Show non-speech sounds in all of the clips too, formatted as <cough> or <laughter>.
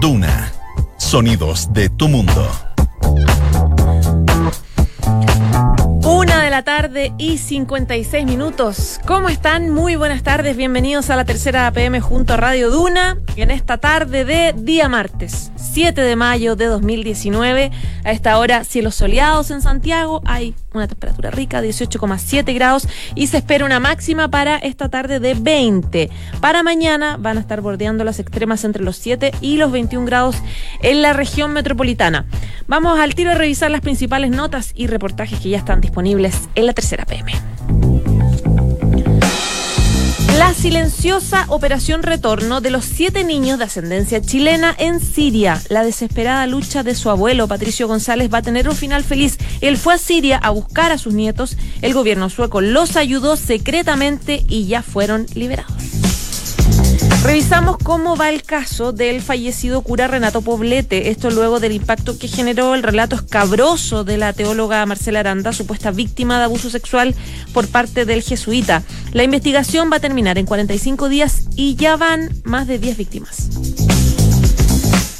Duna. Sonidos de tu mundo. Una de la tarde y 56 minutos. ¿Cómo están? Muy buenas tardes. Bienvenidos a la tercera PM junto a Radio Duna. En esta tarde de día martes, 7 de mayo de 2019. A esta hora, cielos soleados en Santiago. Hay una temperatura rica, 18,7 grados. Y se espera una máxima para esta tarde de 20. Para mañana van a estar bordeando las extremas entre los 7 y los 21 grados en la región metropolitana. Vamos al tiro a revisar las principales notas y reportajes que ya están disponibles en la tercera PM. La silenciosa operación retorno de los siete niños de ascendencia chilena en Siria. La desesperada lucha de su abuelo, Patricio González, va a tener un final feliz. Él fue a Siria a buscar a sus nietos. El gobierno sueco los ayudó secretamente y ya fueron liberados. Revisamos cómo va el caso del fallecido cura Renato Poblete. Esto luego del impacto que generó el relato escabroso de la teóloga Marcela Aranda, supuesta víctima de abuso sexual por parte del jesuita. La investigación va a terminar en 45 días y ya van más de 10 víctimas.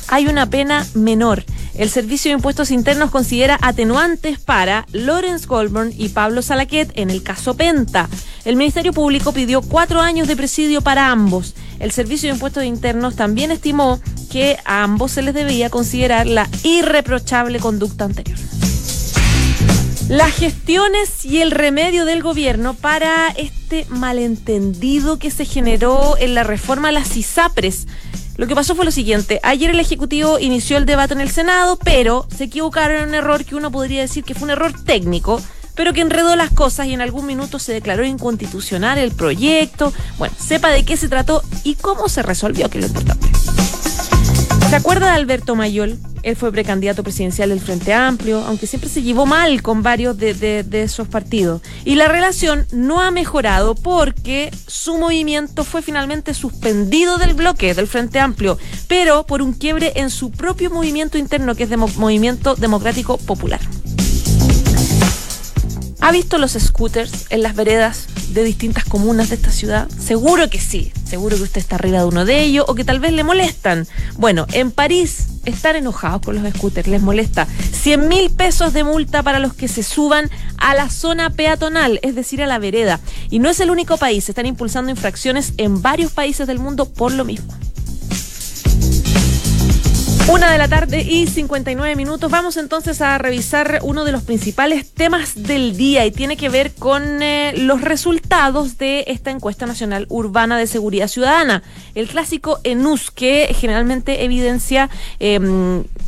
Hay una pena menor. El Servicio de Impuestos Internos considera atenuantes para Lawrence Goldburn y Pablo Salaquet en el caso Penta. El Ministerio Público pidió cuatro años de presidio para ambos. El Servicio de Impuestos Internos también estimó que a ambos se les debía considerar la irreprochable conducta anterior. Las gestiones y el remedio del gobierno para este malentendido que se generó en la reforma a las ISAPRES. Lo que pasó fue lo siguiente. Ayer el Ejecutivo inició el debate en el Senado, pero se equivocaron en un error que uno podría decir que fue un error técnico, pero que enredó las cosas y en algún minuto se declaró inconstitucional el proyecto. Bueno, sepa de qué se trató y cómo se resolvió, que es lo importante. ¿Se acuerda de Alberto Mayol? Él fue precandidato presidencial del Frente Amplio, aunque siempre se llevó mal con varios de, de, esos partidos. Y la relación no ha mejorado porque su movimiento fue finalmente suspendido del bloque del Frente Amplio, pero por un quiebre en su propio movimiento interno, que es de Movimiento Democrático Popular. ¿Ha visto los scooters en las veredas de distintas comunas de esta ciudad? Seguro que sí. Seguro que usted está arriba de uno de ellos o que tal vez le molestan. Bueno, en París están enojados con los scooters, les molesta. 100 mil pesos de multa para los que se suban a la zona peatonal, es decir, a la vereda. Y no es el único país, están impulsando infracciones en varios países del mundo por lo mismo. Una de la tarde y 59 minutos. Vamos entonces a revisar uno de los principales temas del día y tiene que ver con eh, los resultados de esta encuesta nacional urbana de seguridad ciudadana. El clásico ENUS que generalmente evidencia eh,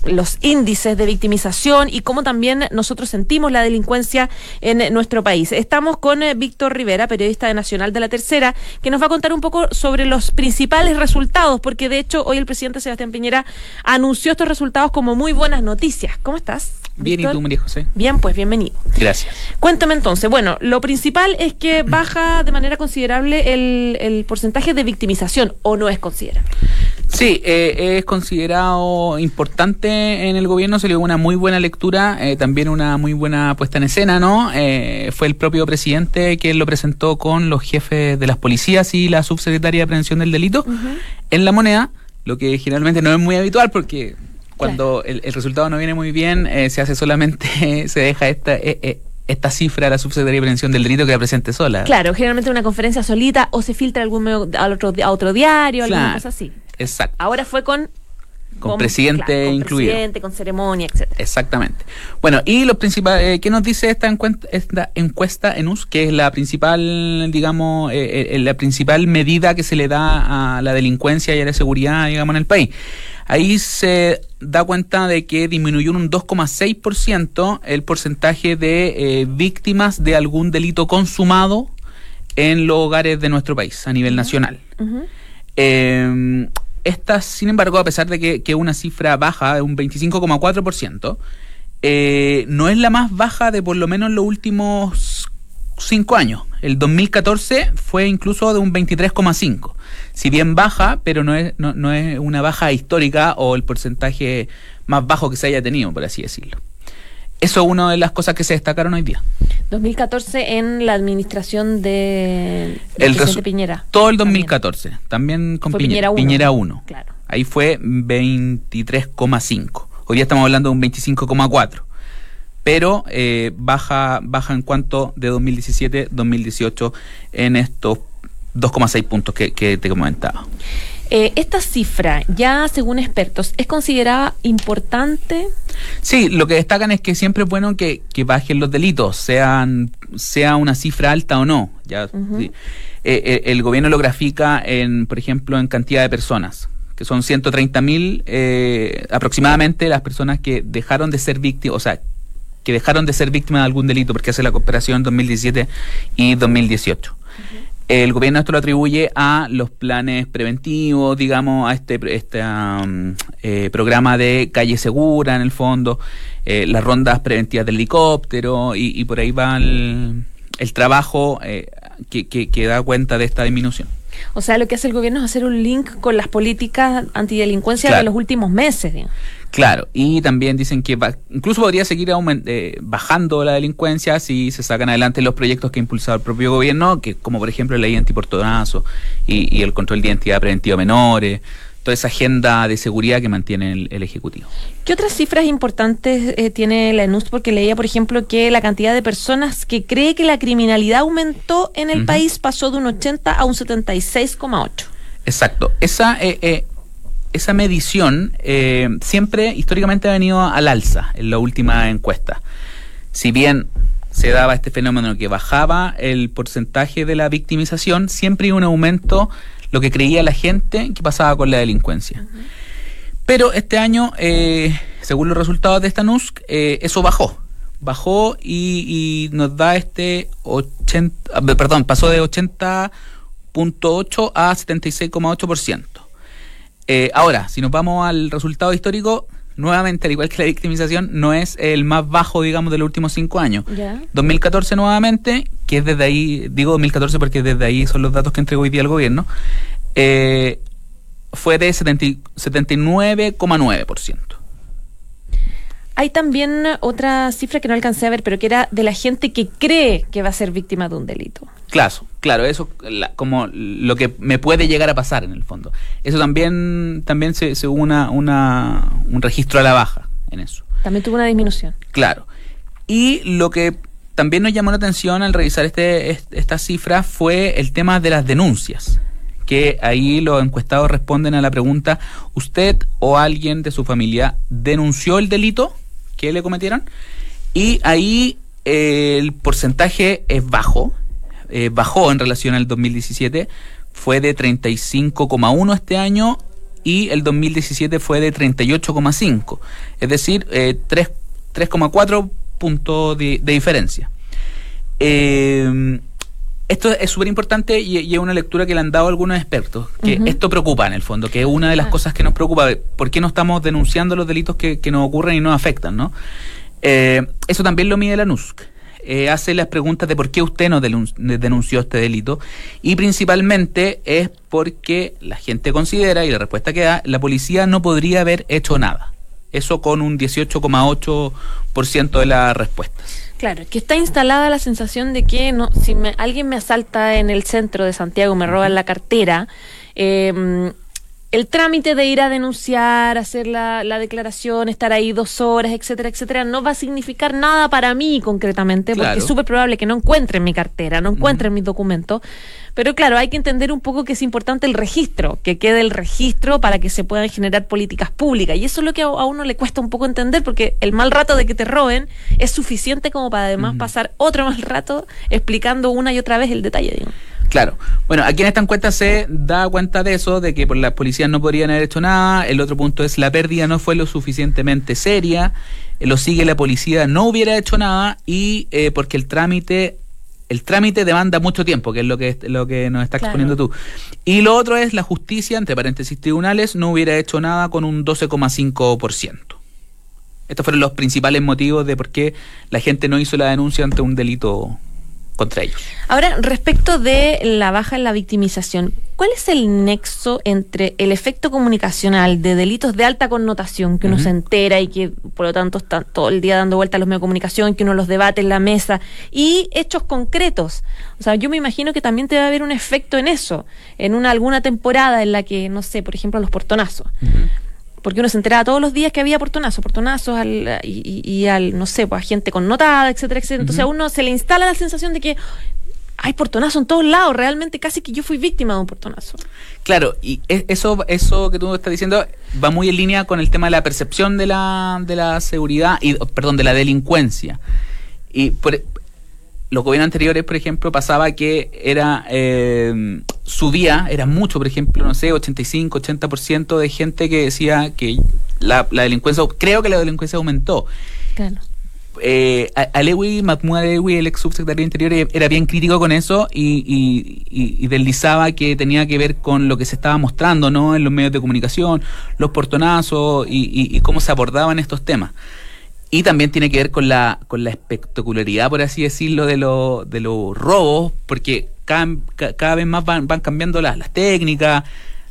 los índices de victimización y cómo también nosotros sentimos la delincuencia en nuestro país. Estamos con eh, Víctor Rivera, periodista de Nacional de la Tercera, que nos va a contar un poco sobre los principales resultados, porque de hecho hoy el presidente Sebastián Piñera anunció anunció estos resultados como muy buenas noticias. ¿Cómo estás? Bien, Víctor? ¿y tú, María José? Bien, pues bienvenido. Gracias. Cuéntame entonces, bueno, lo principal es que <clears throat> baja de manera considerable el, el porcentaje de victimización, ¿o no es considerable? Sí, eh, es considerado importante en el gobierno, se le dio una muy buena lectura, eh, también una muy buena puesta en escena, ¿no? Eh, fue el propio presidente quien lo presentó con los jefes de las policías y la subsecretaria de Prevención del Delito uh -huh. en la moneda lo que generalmente no es muy habitual porque cuando claro. el, el, resultado no viene muy bien, eh, se hace solamente, <laughs> se deja esta... Eh, eh, esta cifra a la subsecretaría de prevención del delito que la presente sola. Claro, generalmente una conferencia solita o se filtra algún medio, a, otro, a otro diario, claro, alguna cosa así. Exacto. Ahora fue con con, con presidente claro, con incluido. Presidente, con ceremonia, etcétera. Exactamente. Bueno, y los principales, eh, ¿qué nos dice esta encuesta, esta encuesta en US, que es la principal, digamos, eh, eh, la principal medida que se le da a la delincuencia y a la seguridad, digamos, en el país? Ahí se da cuenta de que disminuyó un 2,6% el porcentaje de eh, víctimas de algún delito consumado en los hogares de nuestro país a nivel nacional. Uh -huh. eh, esta, sin embargo, a pesar de que, que una cifra baja de un 25,4%, eh, no es la más baja de por lo menos los últimos cinco años. El 2014 fue incluso de un 23,5. Si bien baja, pero no es, no, no es una baja histórica o el porcentaje más bajo que se haya tenido, por así decirlo. Eso es una de las cosas que se destacaron hoy día. 2014 en la administración de, de el presidente Piñera. Todo el 2014, también, también con Piñera, Piñera 1. Piñera 1. Claro. Ahí fue 23,5. Hoy día estamos hablando de un 25,4 pero eh, baja, baja en cuanto de 2017-2018 en estos 2,6 puntos que, te comentaba. Eh, esta cifra, ya según expertos, ¿es considerada importante? Sí, lo que destacan es que siempre es bueno que, bajen los delitos, sean sea una cifra alta o no. Ya, eh, el gobierno lo grafica, en, por ejemplo, en cantidad de personas que son 130 mil aproximadamente las personas que dejaron de ser víctimas, o sea, que dejaron de ser víctimas de algún delito porque hace la cooperación en 2017 y 2018. El gobierno esto lo atribuye a los planes preventivos, digamos, a este, este um, eh, programa de calle segura en el fondo, eh, las rondas preventivas del helicóptero y, por ahí va el, trabajo eh, que, que da cuenta de esta disminución. O sea, lo que hace el gobierno es hacer un link con las políticas antidelincuencia de los últimos meses. Claro, y también dicen que va, incluso podría seguir eh, bajando la delincuencia si se sacan adelante los proyectos que ha impulsado el propio gobierno, que como por ejemplo la ley antiportonazo y, y el control de identidad preventiva menores toda esa agenda de seguridad que mantiene el, Ejecutivo. ¿Qué otras cifras importantes eh, tiene la ENUS? Porque leía, por ejemplo, que la cantidad de personas que cree que la criminalidad aumentó en el país pasó de un 80 a un 76,8. Exacto. Esa, eh, eh, esa medición siempre históricamente ha venido al alza en la última encuesta. Si bien se daba este fenómeno que bajaba el porcentaje de la victimización, siempre hay un aumento lo que creía la gente que pasaba con la delincuencia. Pero este año, eh, según los resultados de esta NUSC, eh, eso bajó. Bajó y, nos da este 80, ah, perdón, pasó de 80.8 a 76,8%. Eh, ahora, si nos vamos al resultado histórico, nuevamente, al igual que la victimización, no es el más bajo, digamos, de los últimos cinco años. 2014 nuevamente, que es desde ahí, digo 2014 porque desde ahí son los datos que entregó hoy día el gobierno, eh, fue de 79,9%. Hay también otra cifra que no alcancé a ver, pero que era de la gente que cree que va a ser víctima de un delito. Claro, claro, eso como lo que me puede llegar a pasar en el fondo. Eso también también se, se hubo una, un registro a la baja en eso. También tuvo una disminución. Claro. Y lo que también nos llamó la atención al revisar este, esta cifra fue el tema de las denuncias que ahí los encuestados responden a la pregunta, ¿usted o alguien de su familia denunció el delito? Que le cometieron. Y ahí eh, el porcentaje es bajo, eh, bajó en relación al 2017, fue de 35,1 este año y el 2017 fue de 38,5, es decir, eh, 3,4 puntos de, diferencia. Eh, esto es súper importante y, es una lectura que le han dado algunos expertos, que esto preocupa en el fondo, que es una de las ah. cosas que nos preocupa, ¿por qué no estamos denunciando los delitos que, nos ocurren y nos afectan? ¿no? Eh, eso también lo mide la NUSC. Eh, hace las preguntas de por qué usted no denunció este delito y principalmente es porque la gente considera, y la respuesta que da, la policía no podría haber hecho nada. Eso con un 18,8% de las respuestas. Claro, que está instalada la sensación de que no, si me, alguien me asalta en el centro de Santiago, me roban la cartera, eh, el trámite de ir a denunciar, hacer la, declaración, estar ahí dos horas, etcétera, etcétera, no va a significar nada para mí concretamente, porque es súper probable que no encuentren mi cartera, no encuentren mis documentos. Pero claro, hay que entender un poco que es importante el registro, que quede el registro para que se puedan generar políticas públicas. Y eso es lo que a uno le cuesta un poco entender, porque el mal rato de que te roben es suficiente como para además pasar otro <laughs> mal rato explicando una y otra vez el detalle. Claro. Bueno, aquí en esta encuesta se da cuenta de eso, de que por las policías no podrían haber hecho nada. El otro punto es la pérdida no fue lo suficientemente seria. Eh, lo sigue la policía no hubiera hecho nada y eh, porque el trámite el trámite demanda mucho tiempo, que es lo que lo que nos está exponiendo tú. Y lo otro es la justicia, entre paréntesis tribunales, no hubiera hecho nada con un 12,5%. Estos fueron los principales motivos de por qué la gente no hizo la denuncia ante un delito contra ellos. Ahora, respecto de la baja en la victimización, ¿cuál es el nexo entre el efecto comunicacional de delitos de alta connotación que uno se entera y que por lo tanto está todo el día dando vuelta a los medios de comunicación, que uno los debate en la mesa, y hechos concretos? O sea, yo me imagino que también debe haber un efecto en eso, en una alguna temporada en la que, no sé, por ejemplo, los portonazos porque uno se enteraba todos los días que había portonazos, portonazos al, y, al, no sé, pues a gente connotada, etcétera, etcétera. Entonces a uno se le instala la sensación de que hay portonazo en todos lados, realmente casi que yo fui víctima de un portonazo. Claro, y e, eso, eso que tú estás diciendo va muy en línea con el tema de la percepción de la, de la seguridad, y perdón, de la delincuencia. Y por, los gobiernos anteriores, por ejemplo, pasaba que era eh, subía, era mucho, por ejemplo, no sé, 85, 80% de gente que decía que la, delincuencia, creo que la delincuencia aumentó. Claro. Eh, Alewi, Mahmoud Alewi, el ex subsecretario de Interior, e, era bien crítico con eso y, y, deslizaba que tenía que ver con lo que se estaba mostrando ¿no? en los medios de comunicación, los portonazos y, y cómo se abordaban estos temas. Y también tiene que ver con la, con la espectacularidad, por así decirlo, de, lo, de los robos, porque cada, vez más van, van cambiando las, las técnicas,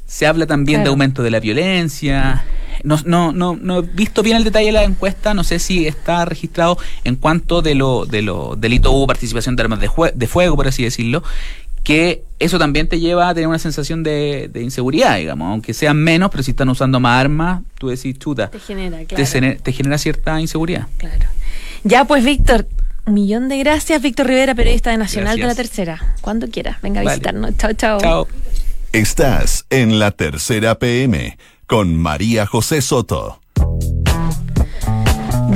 se habla también de aumento de la violencia. No, no, no, no he visto bien el detalle de la encuesta, no sé si está registrado en cuanto de lo, de lo delito hubo participación de armas de, de fuego, por así decirlo, que eso también te lleva a tener una sensación de, inseguridad, digamos, aunque sean menos, pero si están usando más armas, tú decís, chuta, te genera, claro. te, genera cierta inseguridad. Claro. Ya pues, Víctor, un millón de gracias, Víctor Rivera, periodista de Nacional de la Tercera. Cuando quieras, venga a visitarnos. Chao, chao. Chao. Estás en la Tercera PM con María José Soto.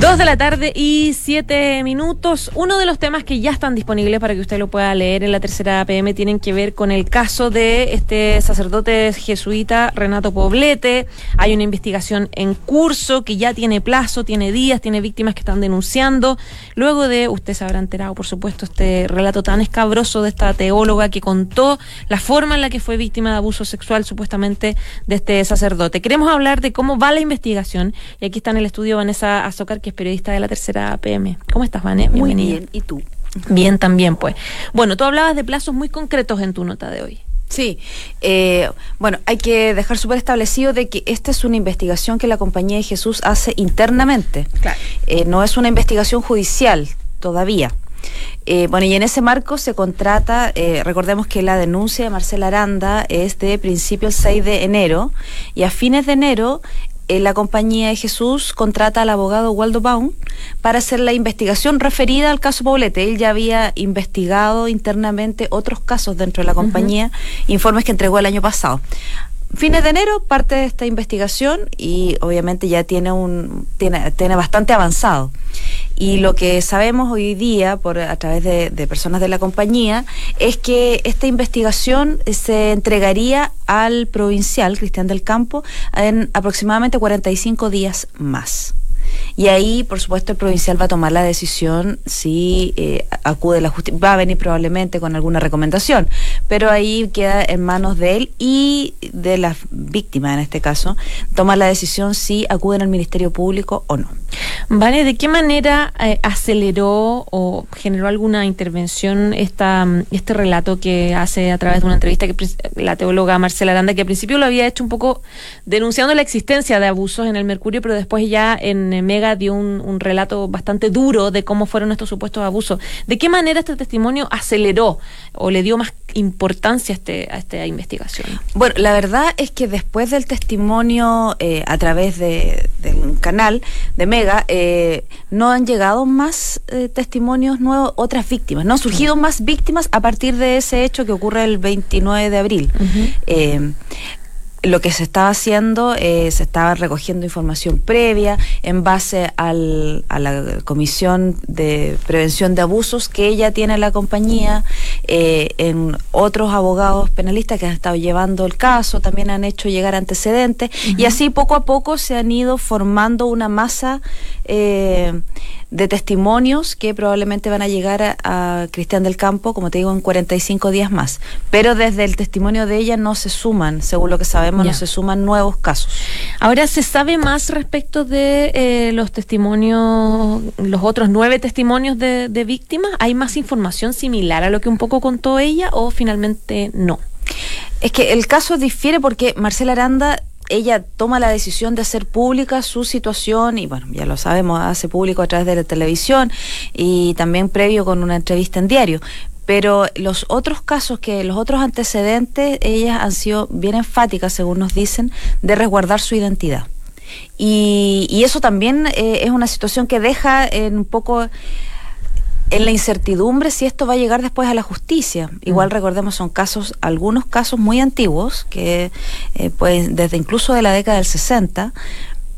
Dos de la tarde y siete minutos. Uno de los temas que ya están disponibles para que usted lo pueda leer en la tercera PM tienen que ver con el caso de este sacerdote jesuita Renato Poblete. Hay una investigación en curso que ya tiene plazo, tiene días, tiene víctimas que están denunciando. Luego de, usted se habrá enterado, por supuesto, este relato tan escabroso de esta teóloga que contó la forma en la que fue víctima de abuso sexual supuestamente de este sacerdote. Queremos hablar de cómo va la investigación y aquí está en el estudio Vanessa Azócar que periodista de la tercera PM. ¿Cómo estás, Vané? Muy bien, ¿y tú? Bien, también, pues. Bueno, tú hablabas de plazos muy concretos en tu nota de hoy. Sí, eh, bueno, hay que dejar súper establecido de que esta es una investigación que la Compañía de Jesús hace internamente. Claro. Eh, no es una investigación judicial todavía. Eh, bueno, y en ese marco se contrata, recordemos que la denuncia de Marcela Aranda es de principio el 6 de enero y a fines de enero la compañía de Jesús contrata al abogado Waldo Baum para hacer la investigación referida al caso Poblete. Él ya había investigado internamente otros casos dentro de la compañía, informes que entregó el año pasado fines de enero parte de esta investigación y obviamente ya tiene un tiene, tiene bastante avanzado. Y lo que sabemos hoy día por a través de, personas de la compañía es que esta investigación se entregaría al provincial Cristian del Campo en aproximadamente 45 días más. Y ahí, por supuesto, el provincial va a tomar la decisión si eh, acude la justicia. Va a venir probablemente con alguna recomendación, pero ahí queda en manos de él y de las víctimas, en este caso, tomar la decisión si acuden al Ministerio Público o no. Vale, ¿de qué manera eh, aceleró o generó alguna intervención esta, este relato que hace a través de una entrevista que la teóloga Marcela Aranda, que al principio lo había hecho un poco denunciando la existencia de abusos en el Mercurio, pero después ya en Mega dio un, relato bastante duro de cómo fueron estos supuestos abusos. ¿De qué manera este testimonio aceleró o le dio más importancia a, este, a esta investigación? Bueno, la verdad es que después del testimonio eh, a través de, del canal de Mega, eh, no han llegado más eh, testimonios nuevos, otras víctimas, no han surgido más víctimas a partir de ese hecho que ocurre el 29 de abril lo que se estaba haciendo, eh, se estaba recogiendo información previa en base al, a la Comisión de Prevención de Abusos que ella tiene la compañía, eh, en otros abogados penalistas que han estado llevando el caso, también han hecho llegar antecedentes y así poco a poco se han ido formando una masa eh, de testimonios que probablemente van a llegar a, Cristian del Campo, como te digo, en 45 días más. Pero desde el testimonio de ella no se suman, según lo que sabemos, no se suman nuevos casos. Ahora, ¿se sabe más respecto de eh, los testimonios, los otros nueve testimonios de, de víctimas? ¿Hay más información similar a lo que un poco contó ella o finalmente no? Es que el caso difiere porque Marcela Aranda ella toma la decisión de hacer pública su situación y bueno, ya lo sabemos, hace público a través de la televisión y también previo con una entrevista en diario. Pero los otros casos, que los otros antecedentes, ellas han sido bien enfáticas, según nos dicen, de resguardar su identidad. Y, y eso también eh, es una situación que deja en un poco en la incertidumbre si esto va a llegar después a la justicia. Igual mm. recordemos, son casos, algunos casos muy antiguos, que eh, pues desde incluso de la década del 60,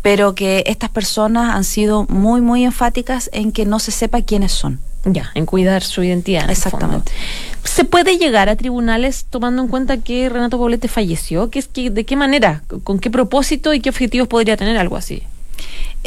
pero que estas personas han sido muy, muy enfáticas en que no se sepa quiénes son. Ya, en cuidar su identidad. Exactamente. ¿Se puede llegar a tribunales tomando en cuenta que Renato Poblete falleció? ¿Qué es que, ¿De qué manera? ¿Con qué propósito y qué objetivos podría tener algo así?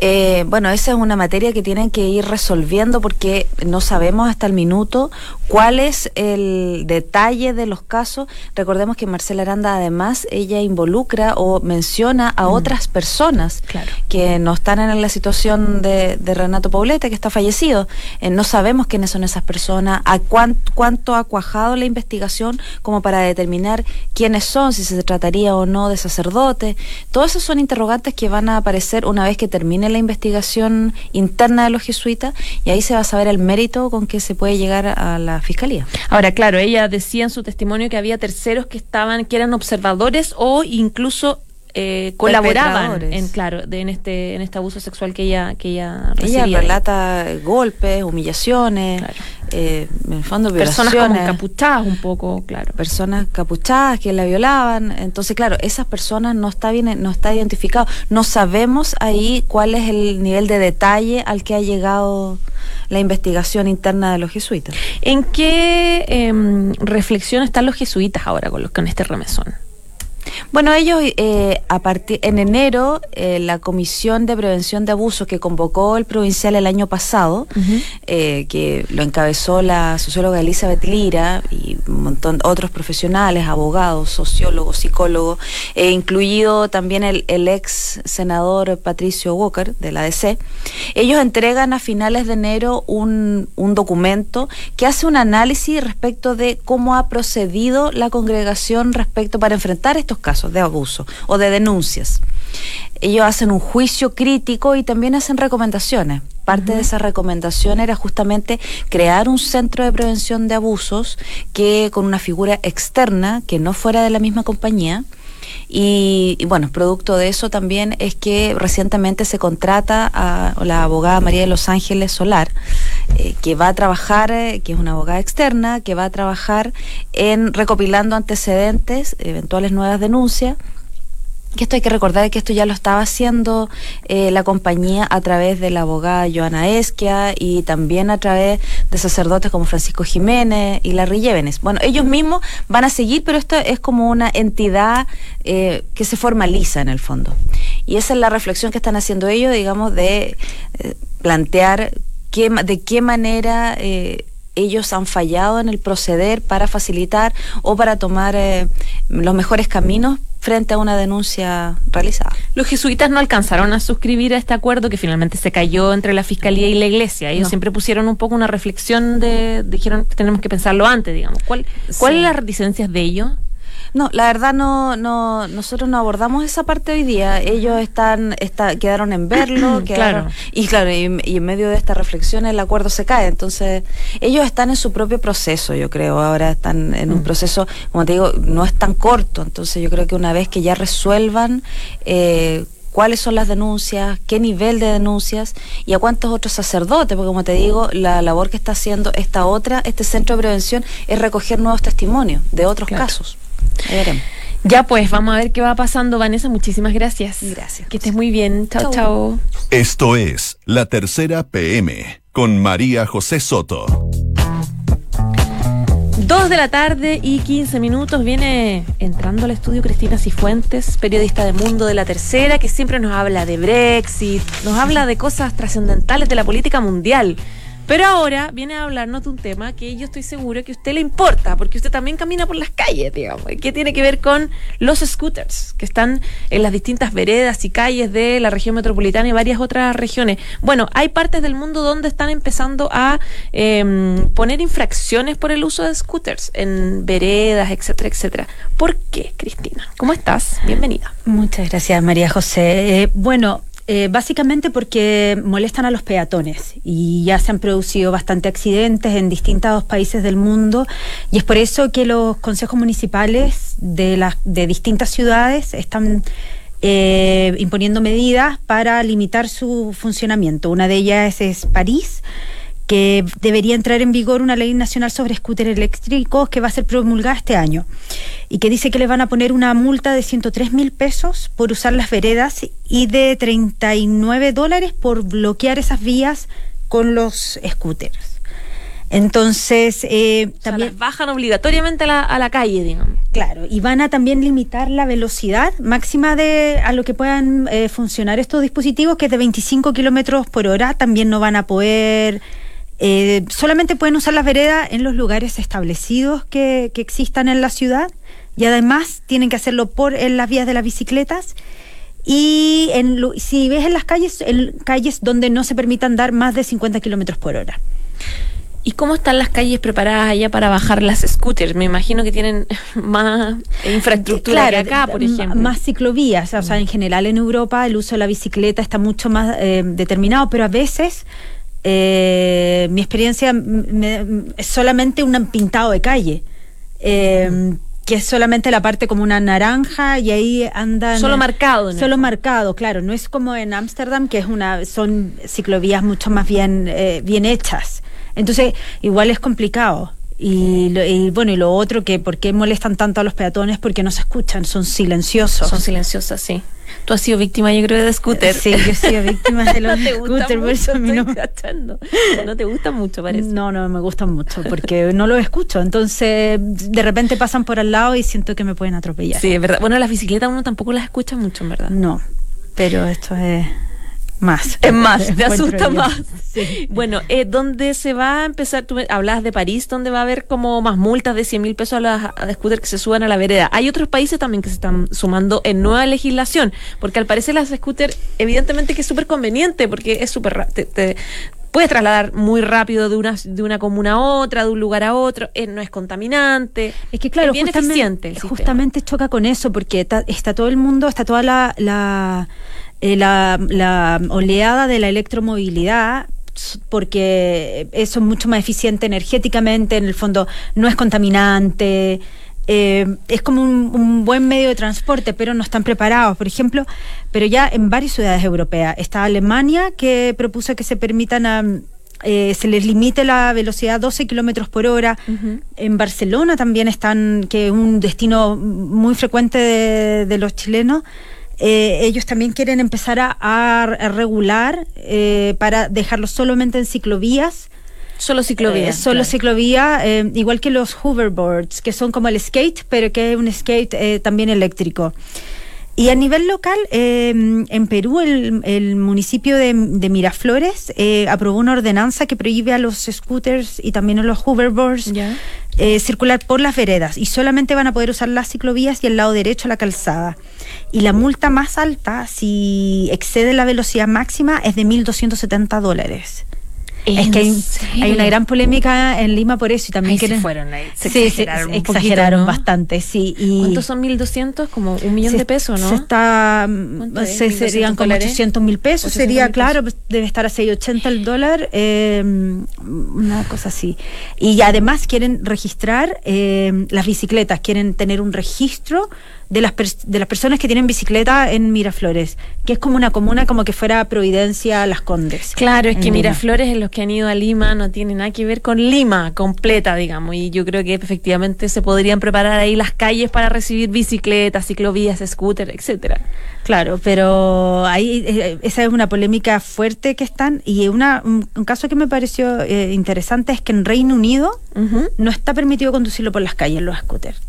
Eh, bueno, esa es una materia que tienen que ir resolviendo porque no sabemos hasta el minuto cuál es el detalle de los casos. Recordemos que Marcela Aranda además ella involucra o menciona a mm. otras personas que no están en la situación de, Renato Paulete, que está fallecido. Eh, no sabemos quiénes son esas personas, a cuánto ha cuajado la investigación como para determinar quiénes son, si se trataría o no de sacerdotes. Todos esos son interrogantes que van a aparecer una vez que termine la investigación interna de los jesuitas y ahí se va a saber el mérito con que se puede llegar a la fiscalía. Ahora, claro, ella decía en su testimonio que había terceros que estaban, que eran observadores o incluso eh, colaboraban en claro de, en este en este abuso sexual que ella que ella ella relata golpes humillaciones eh, en el fondo personas como capuchadas un poco claro. Personas capuchadas que la violaban. Entonces claro esas personas no está bien no está identificado. No sabemos ahí cuál es el nivel de detalle al que ha llegado la investigación interna de los jesuitas. En qué eh, reflexión están los jesuitas ahora con los con este remesón bueno, ellos eh, a partir en enero eh, la Comisión de Prevención de Abusos que convocó el provincial el año pasado, eh, que lo encabezó la socióloga Elizabeth Lira y un montón de otros profesionales, abogados, sociólogos, psicólogos, e incluido también el, el, ex senador Patricio Walker de la DC. Ellos entregan a finales de enero un, un documento que hace un análisis respecto de cómo ha procedido la congregación respecto para enfrentar estos casos de abuso o de denuncias. Ellos hacen un juicio crítico y también hacen recomendaciones. Parte de esa recomendación era justamente crear un centro de prevención de abusos que con una figura externa que no fuera de la misma compañía y, bueno, producto de eso también es que recientemente se contrata a la abogada María de los Ángeles Solar, eh, que va a trabajar, eh, que es una abogada externa, que va a trabajar en recopilando antecedentes, eventuales nuevas denuncias que esto hay que recordar que esto ya lo estaba haciendo eh, la compañía a través de la abogada Joana Esquia y también a través de sacerdotes como Francisco Jiménez y Larry Llévenes. Bueno, ellos mismos van a seguir, pero esto es como una entidad que se formaliza en el fondo. Y esa es la reflexión que están haciendo ellos, digamos, de plantear qué, de qué manera ellos han fallado en el proceder para facilitar o para tomar los mejores caminos frente a una denuncia realizada. Los jesuitas no alcanzaron a suscribir a este acuerdo que finalmente se cayó entre la fiscalía y la iglesia. Ellos siempre pusieron un poco una reflexión de, dijeron que tenemos que pensarlo antes, digamos. ¿Cuál, ¿Cuál es las reticencias de ellos? No, la verdad no, no, nosotros no abordamos esa parte hoy día. Ellos están, está, quedaron en verlo, <clears throat> quedaron, claro. y claro, y, en medio de esta reflexión el acuerdo se cae. Entonces, ellos están en su propio proceso, yo creo. Ahora están en un mm. proceso, como te digo, no es tan corto. Entonces, yo creo que una vez que ya resuelvan eh, cuáles son las denuncias, qué nivel de denuncias y a cuántos otros sacerdotes, porque como te digo, la labor que está haciendo esta otra, este centro de prevención, es recoger nuevos testimonios de otros casos. Ya pues, vamos a ver qué va pasando, Vanessa. Muchísimas gracias. Gracias. Que estés muy bien. Chao, chao. Esto es La Tercera PM con María José Soto. Dos de la tarde y 15 minutos viene entrando al estudio Cristina Cifuentes, periodista de Mundo de la Tercera, que siempre nos habla de Brexit, nos habla de cosas trascendentales de la política mundial. Pero ahora viene a hablarnos de un tema que yo estoy seguro que a usted le importa, porque usted también camina por las calles, digamos, que tiene que ver con los scooters, que están en las distintas veredas y calles de la región metropolitana y varias otras regiones. Bueno, hay partes del mundo donde están empezando a em, poner infracciones por el uso de scooters en veredas, etcétera, etcétera. ¿Por qué, Cristina? ¿Cómo estás? Bienvenida. Muchas gracias, María José. Eh, bueno, eh, básicamente porque molestan a los peatones y ya se han producido bastantes accidentes en distintos países del mundo y es por eso que los consejos municipales de, las de distintas ciudades están eh, imponiendo medidas para limitar su funcionamiento. Una de ellas es París que debería entrar en vigor una ley nacional sobre scooters eléctricos que va a ser promulgada este año y que dice que le van a poner una multa de 103 mil pesos por usar las veredas y de 39 dólares por bloquear esas vías con los scooters. Entonces, eh, también bajan obligatoriamente a la, calle, digamos. Claro, y van a también limitar la velocidad máxima de a lo que puedan eh, funcionar estos dispositivos, que es de 25 kilómetros por hora. También no van a poder eh, solamente pueden usar las veredas en los lugares establecidos que, existan en la ciudad y además tienen que hacerlo por en las vías de las bicicletas y en, si ves en las calles, en calles donde no se permita andar más de 50 kilómetros por hora. ¿Y cómo están las calles preparadas allá para bajar las scooters? Me imagino que tienen <laughs> más infraestructura que acá, por ejemplo. Más ciclovías. O sea, en general en Europa el uso de la bicicleta está mucho más eh, determinado, pero a veces eh, mi experiencia es solamente un pintado de calle. Eh, que es solamente la parte como una naranja y ahí andan solo marcado solo marcado claro. No es como en Ámsterdam que es una son ciclovías mucho más bien eh, bien hechas. Entonces igual es complicado y, y, bueno y lo otro que por qué molestan tanto a los peatones porque no se escuchan son silenciosos son silenciosas sí Tú has sido víctima, yo creo, de scooter. Sí, yo he sido víctima de <laughs> los no scooter, por eso a mí no... no te gustan mucho, parece. No, no me gustan mucho, porque no los escucho. Entonces, de repente pasan por al lado y siento que me pueden atropellar. Sí, es verdad. Bueno, las bicicletas uno tampoco las escucha mucho, en verdad. No, pero esto es más. <laughs> Es más, <laughs> te asusta más. Bueno, eh, ¿dónde se va a empezar? Tú hablas de París, donde va a haber como más multas de 100 mil pesos a las scooters que se suban a la vereda. Hay otros países también que se están sumando en nueva legislación, porque al parecer las scooters, evidentemente que es súper conveniente, porque es súper. Te, puedes trasladar muy rápido de una, de una comuna a otra, de un lugar a otro, eh, no es contaminante. Es que claro, justamente, justamente choca con eso, porque está, todo el mundo, está toda la eh, la, oleada de la electromovilidad porque eso es mucho más eficiente energéticamente, en el fondo no es contaminante, eh, es como un, buen medio de transporte, pero no están preparados, por ejemplo, pero ya en varias ciudades europeas. Está Alemania, que propuso que se permitan eh, se les limite la velocidad a 12 kilómetros por hora. En Barcelona también están, que es un destino muy frecuente de los chilenos, eh, ellos también quieren empezar a, regular eh, para dejarlo solamente en ciclovías. Solo ciclovías. Eh, solo ciclovía, igual que los hoverboards, que son como el skate, pero que es un skate también eléctrico. Y a nivel local, en Perú, el, municipio de, Miraflores aprobó una ordenanza que prohíbe a los scooters y también a los hoverboards circular por las veredas. Y solamente van a poder usar las ciclovías y el lado derecho a la calzada. Y la multa más alta, si excede la velocidad máxima, es de 1.270 dólares. Es que hay, una gran polémica en Lima por eso y también se fueron se exageraron, exageraron bastante, sí. Y ¿Cuántos son 1.200? Como un millón de pesos, ¿no? Se está, se, serían como 800 mil pesos, sería, claro, debe estar a 680 el dólar, eh, una cosa así. Y además quieren registrar eh, las bicicletas, quieren tener un registro de las, de las personas que tienen bicicleta en Miraflores, que es como una comuna como que fuera Providencia Las Condes. Claro, es que Miraflores en los que han ido a Lima no tiene nada que ver con Lima completa, digamos, y yo creo que efectivamente se podrían preparar ahí las calles para recibir bicicletas, ciclovías, scooter, etcétera. Claro, pero ahí eh, esa es una polémica fuerte que están y una, un, caso que me pareció eh, interesante es que en Reino Unido no está permitido conducirlo por las calles los scooters.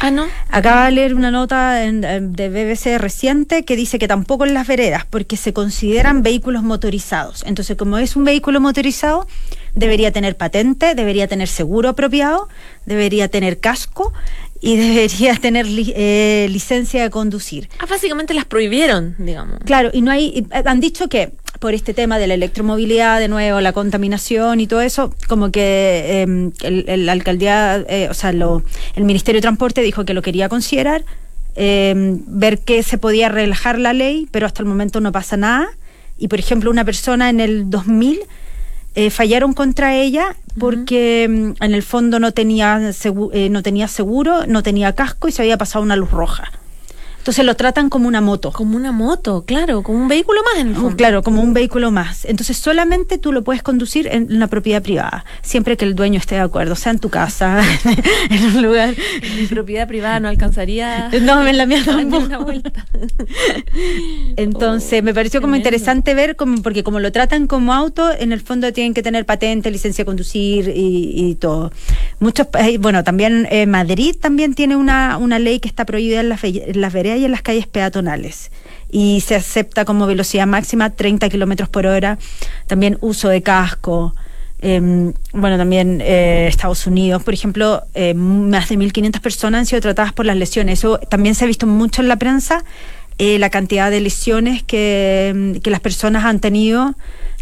Ah, no. Acaba de leer una nota de BBC reciente que dice que tampoco en las veredas, porque se consideran vehículos motorizados. Entonces, como es un vehículo motorizado, debería tener patente, debería tener seguro apropiado, debería tener casco y debería <laughs> tener eh, licencia de conducir. Ah, básicamente las prohibieron, digamos. Claro, y no hay. Han dicho que por este tema de la electromovilidad, de nuevo, la contaminación y todo eso, como que em, el, la alcaldía, eh, o sea, lo, el Ministerio de Transporte dijo que lo quería considerar, em, ver que se podía relajar la ley, pero hasta el momento no pasa nada. Y, por ejemplo, una persona en el 2000 eh, fallaron contra ella porque em, en el fondo no tenía, eh, no tenía seguro, no tenía casco y se había pasado una luz roja. Entonces lo tratan como una moto. Como una moto, claro, como un vehículo más en el fondo. Claro, como un vehículo más. Entonces solamente tú lo puedes conducir en una propiedad privada, siempre que el dueño esté de acuerdo, sea en tu casa, <laughs> en un lugar. Mi propiedad privada no alcanzaría. <laughs> No, en la mía <laughs> tampoco. vuelta. Entonces me pareció como interesante ver, como, porque como lo tratan como auto, en el fondo tienen que tener patente, licencia de conducir y, todo. Muchos, bueno, también eh, Madrid también tiene una, una ley que está prohibida en las, en las veredas y en las calles peatonales y se acepta como velocidad máxima 30 kilómetros por hora, también uso de casco. Em, bueno, también eh, Estados Unidos, por ejemplo, eh, más de 1.500 personas han sido tratadas por las lesiones. Eso también se ha visto mucho en la prensa, eh, la cantidad de lesiones que, que las personas han tenido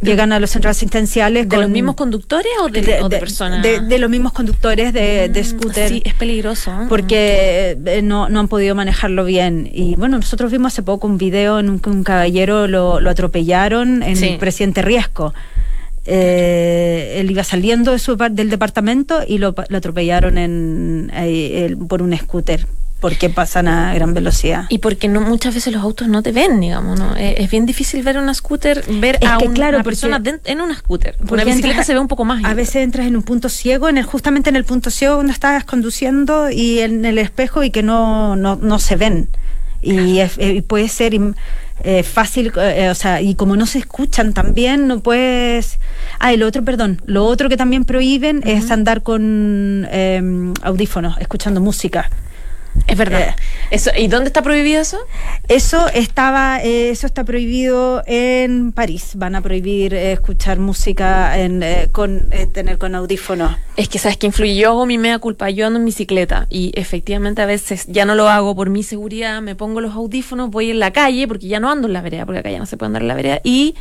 llegan a los centros asistenciales. ¿De los mismos conductores o de, personas? De, los mismos conductores de, mm, scooter. Sí, es peligroso. ¿eh? Porque eh, no, no han podido manejarlo bien. Y bueno, nosotros vimos hace poco un video en un, un caballero lo, lo atropellaron en el presidente Riesco. Eh, él iba saliendo de su, del departamento y lo, lo atropellaron en, por un scooter porque pasan a gran velocidad. Y porque no muchas veces los autos no te ven, digamos, ¿no? Es, bien difícil ver una scooter, ver a una persona en una scooter. Una bicicleta se ve un poco más. A veces entras en un punto ciego, en el, justamente en el punto ciego cuando estás conduciendo y en el espejo y que no, no, no se ven. Y, eh, puede ser eh, fácil, eh, o sea, y como no se escuchan también, no puedes... Ah, y lo otro, perdón, lo otro que también prohíben es andar con em, audífonos, escuchando música. Es verdad. Eh, eso, ¿Y dónde está prohibido eso? Eso estaba, eh, eso está prohibido en París. Van a prohibir eh, escuchar música en, con tener con audífonos. Es que sabes que influye. Yo hago mi mea culpa. Yo ando en bicicleta y efectivamente a veces ya no lo hago por mi seguridad. Me pongo los audífonos, voy en la calle porque ya no ando en la vereda, porque acá ya no se puede andar en la vereda y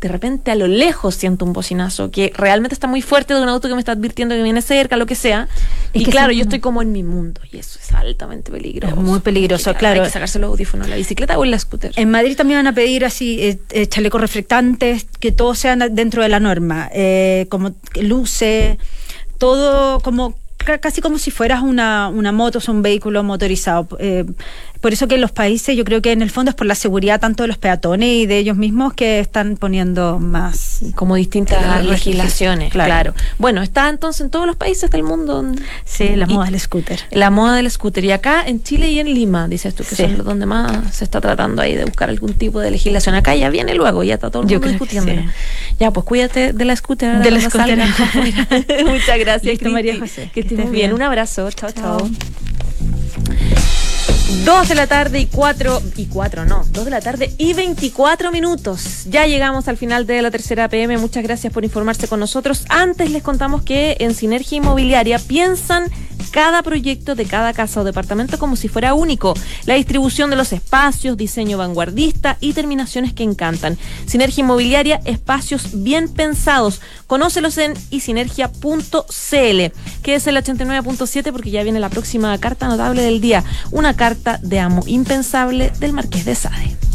de repente a lo lejos siento un bocinazo que realmente está muy fuerte de un auto que me está advirtiendo que viene cerca, lo que sea. y claro, yo estoy como en mi mundo y eso es altamente peligroso. Es muy peligroso, claro. Hay que sacarse los audífonos la bicicleta o en la scooter. En Madrid también van a pedir así eh, eh, chalecos reflectantes, que todos sean dentro de la norma, eh, como luces, todo como casi como si fueras una, una moto o un vehículo motorizado. Eh, por eso que en los países, yo creo que en el fondo es por la seguridad tanto de los peatones y de ellos mismos que están poniendo más. Como distintas legislaciones, claro. Bueno, está entonces en todos los países del mundo. Sí, la moda del scooter. La moda del scooter. Y acá en Chile y en Lima, dices tú, que son los donde más se está tratando ahí de buscar algún tipo de legislación. Acá ya viene luego, ya está todo el mundo discutiendo. Ya, pues cuídate de la scooter. De la scooter. <laughs> <laughs> Muchas gracias, María José. Que, estés bien. Un abrazo. chao. chao. Dos de la tarde y cuatro, y cuatro no, dos de la tarde y 24 minutos. Ya llegamos al final de la tercera PM. Muchas gracias por informarse con nosotros. Antes les contamos que en Sinergia Inmobiliaria piensan cada proyecto de cada casa o departamento como si fuera único. La distribución de los espacios, diseño vanguardista y terminaciones que encantan. Sinergia Inmobiliaria, espacios bien pensados. Conócelos en isinergia.cl. Que es el 89.7 porque ya viene la próxima carta notable del día. Una de amo impensable del Marqués de Sade.